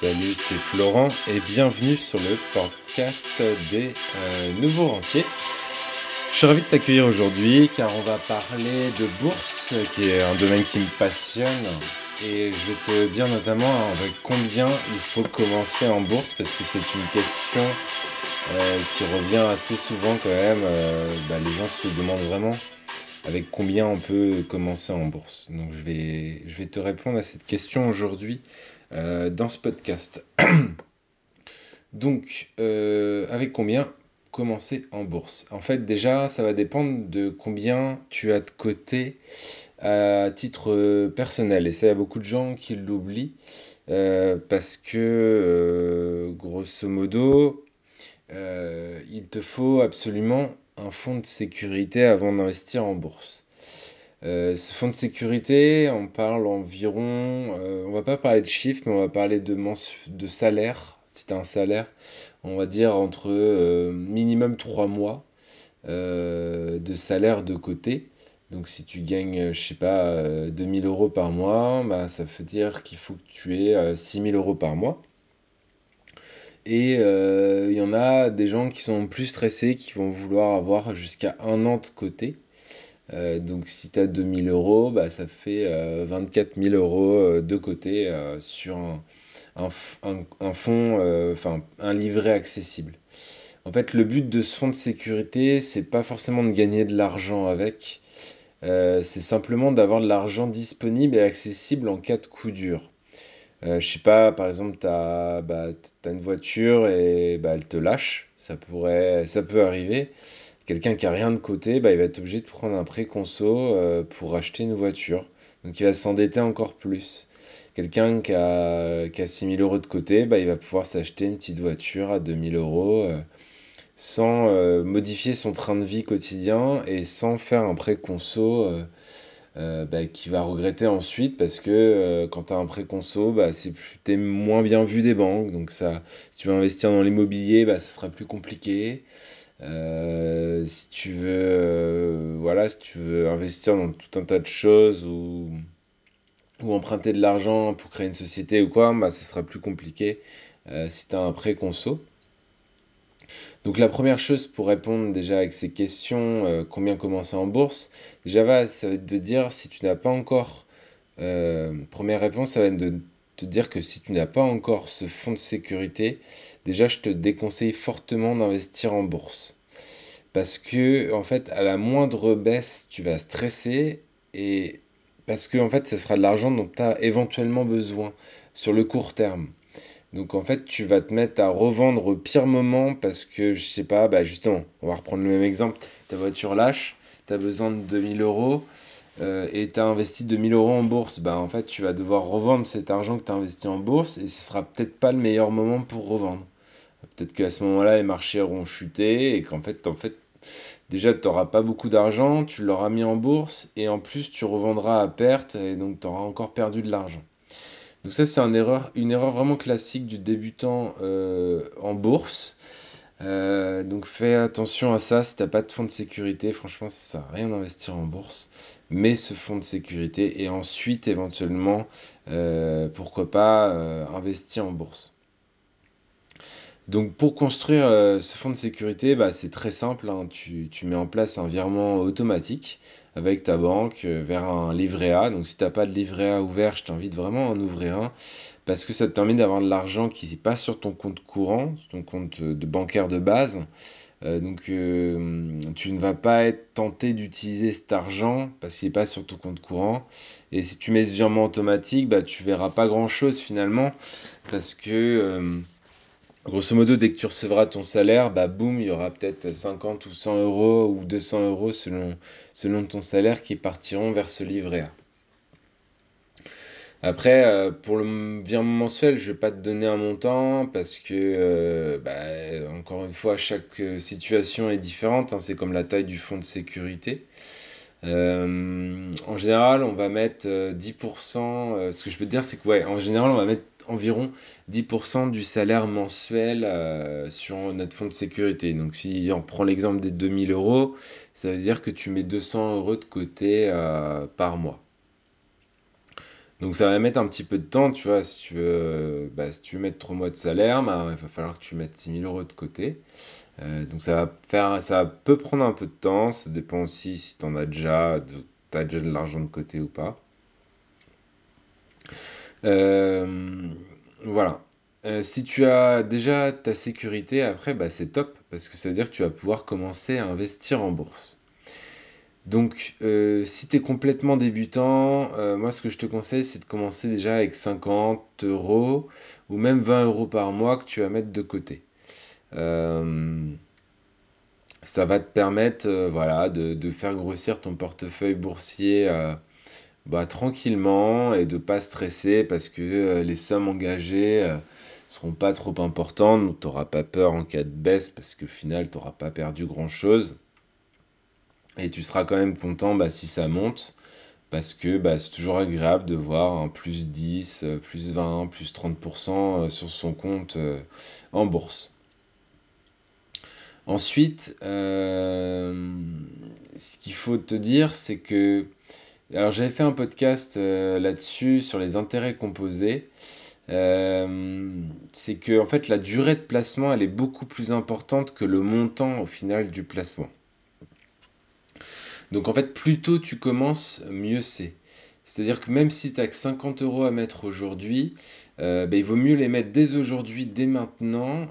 Salut, c'est Florent et bienvenue sur le podcast des euh, nouveaux rentiers. Je suis ravi de t'accueillir aujourd'hui car on va parler de bourse qui est un domaine qui me passionne et je vais te dire notamment avec combien il faut commencer en bourse parce que c'est une question euh, qui revient assez souvent quand même. Euh, bah, les gens se demandent vraiment avec combien on peut commencer en bourse. Donc je vais, je vais te répondre à cette question aujourd'hui euh, dans ce podcast. Donc euh, avec combien commencer en bourse? En fait déjà ça va dépendre de combien tu as de côté à titre personnel. Et ça il y a beaucoup de gens qui l'oublient. Euh, parce que grosso modo, il te faut absolument un fonds de sécurité avant d'investir en bourse. Euh, ce fonds de sécurité, on parle environ, euh, on va pas parler de chiffres, mais on va parler de, salaire. Si tu un salaire, on va dire entre euh, minimum 3 mois de salaire de côté. Donc si tu gagnes, je sais pas, 2000 euros par mois, bah, ça veut dire qu'il faut que tu aies 6000 euros par mois. Et euh, il y en a des gens qui sont plus stressés, qui vont vouloir avoir jusqu'à un an de côté. Euh, donc si tu as 2000 euros, bah, ça fait 24 euh, 000 euros de côté sur un, fonds, enfin un livret accessible. En fait, le but de ce fonds de sécurité, c'est pas forcément de gagner de l'argent avec, c'est simplement d'avoir de l'argent disponible et accessible en cas de coup dur. Euh, je sais pas, par exemple, tu as, bah, une voiture et bah, elle te lâche, ça pourrait, ça peut arriver. Quelqu'un qui a rien de côté, bah, il va être obligé de prendre un prêt conso euh, pour acheter une voiture. Donc il va s'endetter encore plus. Quelqu'un qui a, qui a 6000 euros de côté, bah, il va pouvoir s'acheter une petite voiture à 2000 euros euh, sans modifier son train de vie quotidien et sans faire un prêt conso euh, bah, qui va regretter ensuite parce que euh, quand tu as un prêt conso, bah, es moins bien vu des banques. Donc ça, si tu veux investir dans l'immobilier, bah, ce sera plus compliqué. Euh, si tu veux, voilà, si tu veux investir dans tout un tas de choses ou, emprunter de l'argent pour créer une société ou quoi, bah, ce sera plus compliqué si tu as un prêt conso. Donc la première chose pour répondre déjà avec ces questions, euh, combien commencer en bourse, déjà va, ça va être de dire si tu n'as pas encore, euh, première réponse, ça va être de te dire que si tu n'as pas encore ce fonds de sécurité, déjà je te déconseille fortement d'investir en bourse. Parce que en fait, à la moindre baisse, tu vas stresser et parce que en fait, ce sera de l'argent dont tu as éventuellement besoin sur le court terme. Donc en fait, tu vas te mettre à revendre au pire moment parce que je sais pas, bah justement, on va reprendre le même exemple. Ta voiture lâche, tu as besoin de 2000 euros euh, et tu as investi 2000 euros en bourse. Bah en fait, tu vas devoir revendre cet argent que tu as investi en bourse et ce sera peut-être pas le meilleur moment pour revendre. Peut-être qu'à ce moment-là, les marchés auront chuté et qu'en fait, déjà, tu n'auras pas beaucoup d'argent, tu l'auras mis en bourse et en plus, tu revendras à perte et donc tu auras encore perdu de l'argent. Donc ça, c'est une erreur, vraiment classique du débutant euh, en bourse. Euh, donc fais attention à ça, si tu n'as pas de fonds de sécurité, franchement, ça sert à rien d'investir en bourse. Mais ce fonds de sécurité et ensuite, éventuellement, euh, pourquoi pas investir en bourse. Donc pour construire euh, ce fonds de sécurité, bah, c'est très simple. Hein. Tu, mets en place un virement automatique avec ta banque euh, vers un livret A. Donc si tu n'as pas de livret A ouvert, je t'invite vraiment à en ouvrir un parce que ça te permet d'avoir de l'argent qui n'est pas sur ton compte courant, ton compte de bancaire de base. Euh, donc tu ne vas pas être tenté d'utiliser cet argent parce qu'il n'est pas sur ton compte courant. Et si tu mets ce virement automatique, bah, tu verras pas grand chose finalement parce que Grosso modo, dès que tu recevras ton salaire, bah boum, il y aura peut-être 50 ou 100 euros ou 200 euros selon, selon ton salaire qui partiront vers ce livret A. Après, euh, pour le virement mensuel, je ne vais pas te donner un montant parce que, euh, bah, encore une fois, chaque situation est différente. Hein. c'est comme la taille du fonds de sécurité. Euh, en général, on va mettre 10%. ce que je peux te dire, c'est que, ouais, en général, on va mettre environ 10% du salaire mensuel euh, sur notre fonds de sécurité. Donc si on prend l'exemple des 2000 euros, ça veut dire que tu mets 200 euros de côté euh, par mois. Donc ça va mettre un petit peu de temps, tu vois, si tu veux, bah, si tu mettre 3 mois de salaire, bah, il va falloir que tu mettes 6000 euros de côté. Euh, donc ça va faire, ça peut prendre un peu de temps, ça dépend aussi si tu en as déjà, as déjà de l'argent de côté ou pas. Euh, voilà. Euh, si tu as déjà ta sécurité, après, bah, c'est top, parce que ça veut dire que tu vas pouvoir commencer à investir en bourse. Donc, euh, si tu es complètement débutant, moi, ce que je te conseille, c'est de commencer déjà avec 50 euros ou même 20 euros par mois que tu vas mettre de côté. ça va te permettre voilà, de, faire grossir ton portefeuille boursier bah, tranquillement et de pas stresser parce que euh, les sommes engagées euh, seront pas trop importantes, tu n'auras pas peur en cas de baisse parce qu'au final tu n'auras pas perdu grand chose. Et tu seras quand même content bah, si ça monte parce que bah, c'est toujours agréable de voir un plus 10, euh, plus 20, plus 30% sur son compte en bourse. Ensuite, ce qu'il faut te dire, c'est que alors j'avais fait un podcast euh, là-dessus sur les intérêts composés. Euh, c'est que en fait la durée de placement elle est beaucoup plus importante que le montant au final du placement. Donc en fait plus tôt tu commences, mieux c'est. C'est-à-dire que même si tu as que 50 euros à mettre aujourd'hui, euh, ben, il vaut mieux les mettre dès aujourd'hui, dès maintenant,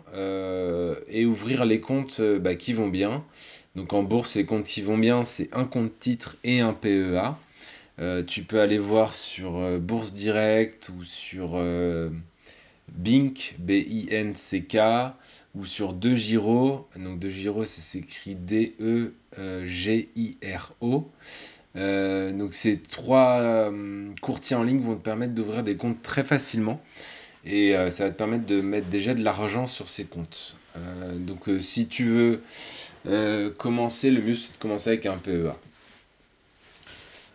et ouvrir les comptes bah, qui vont bien. Donc en bourse, les comptes qui vont bien, c'est un compte titre et un PEA. Euh, tu peux aller voir sur euh, Bourse Direct ou sur euh, Bink, B-I-N-C-K, ou sur De Giro. Donc De Giro, ça s'écrit D-E-G-I-R-O. donc ces trois courtiers en ligne vont te permettre d'ouvrir des comptes très facilement et ça va te permettre de mettre déjà de l'argent sur ces comptes. donc si tu veux commencer, le mieux c'est de commencer avec un PEA.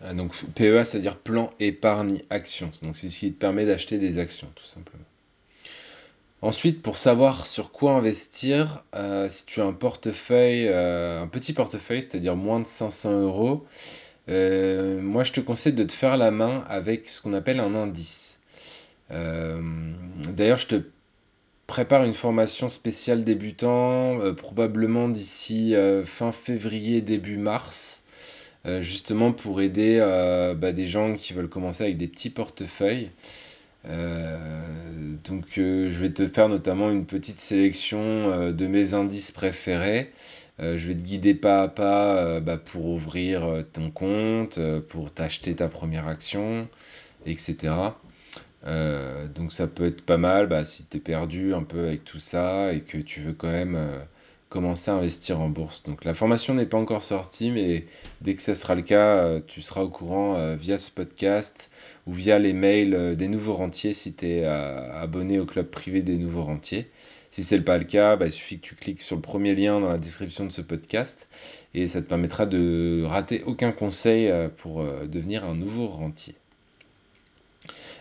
Euh, donc PEA, c'est-à-dire plan épargne action. Donc c'est ce qui te permet d'acheter des actions, tout simplement. Ensuite, pour savoir sur quoi investir, euh, si tu as un portefeuille, euh, un petit portefeuille, c'est-à-dire moins de 500 euros, moi je te conseille de te faire la main avec ce qu'on appelle un indice. D'ailleurs, je te prépare une formation spéciale débutant, probablement d'ici fin février, début mars. Euh, justement pour aider euh, bah, des gens qui veulent commencer avec des petits portefeuilles. Euh, donc je vais te faire notamment une petite sélection de mes indices préférés. je vais te guider pas à pas bah, pour ouvrir ton compte, pour t'acheter ta première action, etc. donc ça peut être pas mal bah, si tu es perdu un peu avec tout ça et que tu veux quand même commencer à investir en bourse. Donc la formation n'est pas encore sortie, mais dès que ce sera le cas, euh, tu seras au courant euh, via ce podcast ou via les mails euh, des nouveaux rentiers si tu es abonné au club privé des nouveaux rentiers. Si ce n'est pas le cas, bah, il suffit que tu cliques sur le premier lien dans la description de ce podcast et ça te permettra de rater aucun conseil pour devenir un nouveau rentier.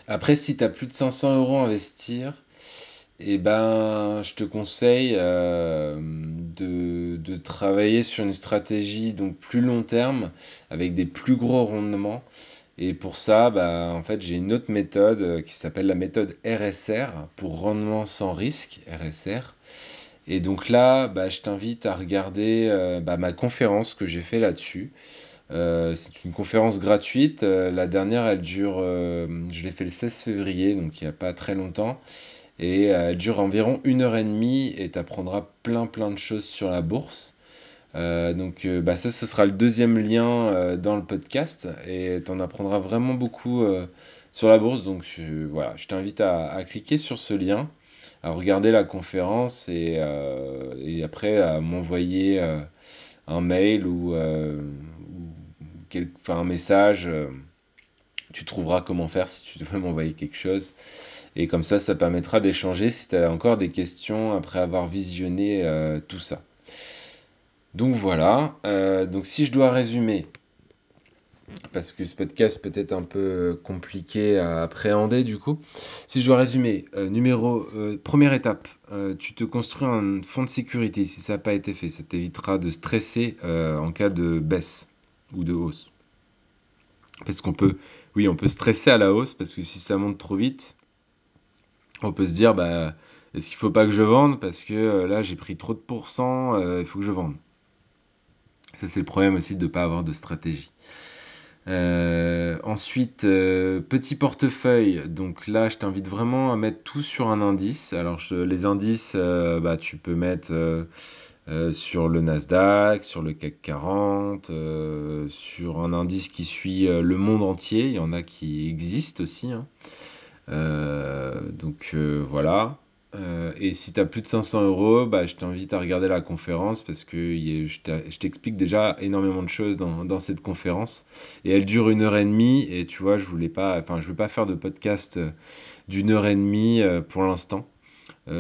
Après, si tu as plus de 500 euros à investir, eh ben, je te conseille euh, de, travailler sur une stratégie donc plus long terme avec des plus gros rendements. Et pour ça, bah, en fait, j'ai une autre méthode euh, qui s'appelle la méthode RSR pour rendement sans risque, RSR. Et donc là, bah, je t'invite à regarder euh, bah, ma conférence que j'ai fait là-dessus. c'est une conférence gratuite. la dernière, elle dure, je l'ai fait le 16 février, donc il n'y a pas très longtemps et euh, elle dure environ une heure et demie et tu apprendras plein plein de choses sur la bourse. Euh, donc euh, bah, ça ce sera le deuxième lien dans le podcast et tu en apprendras vraiment beaucoup sur la bourse. Donc voilà, je t'invite à, cliquer sur ce lien, à regarder la conférence et, après à m'envoyer un mail ou, ou un message. tu trouveras comment faire si tu veux m'envoyer quelque chose. Et comme ça, ça permettra d'échanger si tu as encore des questions après avoir visionné euh, tout ça. Donc voilà, euh, donc si je dois résumer, parce que ce podcast peut être un peu compliqué à appréhender du coup, si je dois résumer, euh, numéro, première étape, tu te construis un fonds de sécurité si ça n'a pas été fait, ça t'évitera de stresser en cas de baisse ou de hausse. Parce qu'on peut, oui, on peut stresser à la hausse parce que si ça monte trop vite, on peut se dire, bah, est-ce qu'il faut pas que je vende parce que euh, là j'ai pris trop de pourcents, euh, il faut que je vende. Ça c'est le problème aussi de ne pas avoir de stratégie. Euh, ensuite, petit portefeuille. Donc là, je t'invite vraiment à mettre tout sur un indice. Alors les indices, bah, tu peux mettre sur le Nasdaq, sur le CAC 40, sur un indice qui suit le monde entier. Il y en a qui existent aussi. Hein. Donc voilà. Euh, et si tu as plus de 500 euros, bah, je t'invite à regarder la conférence parce que je t'explique déjà énormément de choses dans, dans, cette conférence. Et elle dure une heure et demie. Et tu vois, je voulais pas, enfin, je veux pas faire de podcast euh, d'une heure et demie euh, pour l'instant.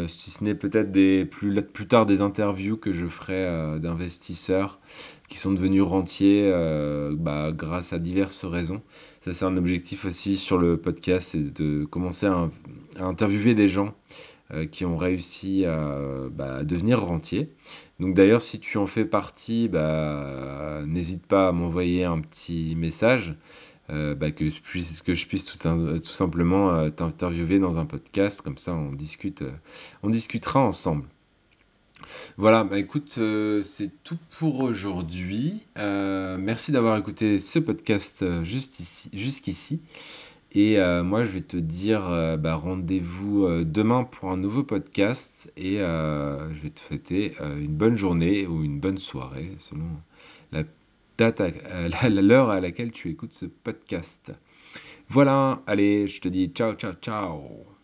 Si ce n'est peut-être plus, plus tard des interviews que je ferai d'investisseurs qui sont devenus rentiers bah, grâce à diverses raisons. Ça, c'est un objectif aussi sur le podcast, c'est de commencer à interviewer des gens euh, qui ont réussi bah, à, devenir rentiers. Donc d'ailleurs, si tu en fais partie, bah, n'hésite pas à m'envoyer un petit message. Euh, bah, que, je puisse, je puisse tout, simplement euh, t'interviewer dans un podcast, comme ça on discute, on discutera ensemble. Voilà, bah écoute, c'est tout pour aujourd'hui. merci d'avoir écouté ce podcast jusqu'ici. Et euh, moi, je vais te dire euh, bah, rendez-vous euh, demain pour un nouveau podcast et je vais te souhaiter une bonne journée ou une bonne soirée selon la date, l'heure à laquelle tu écoutes ce podcast. Voilà, allez, je te dis ciao, ciao, ciao.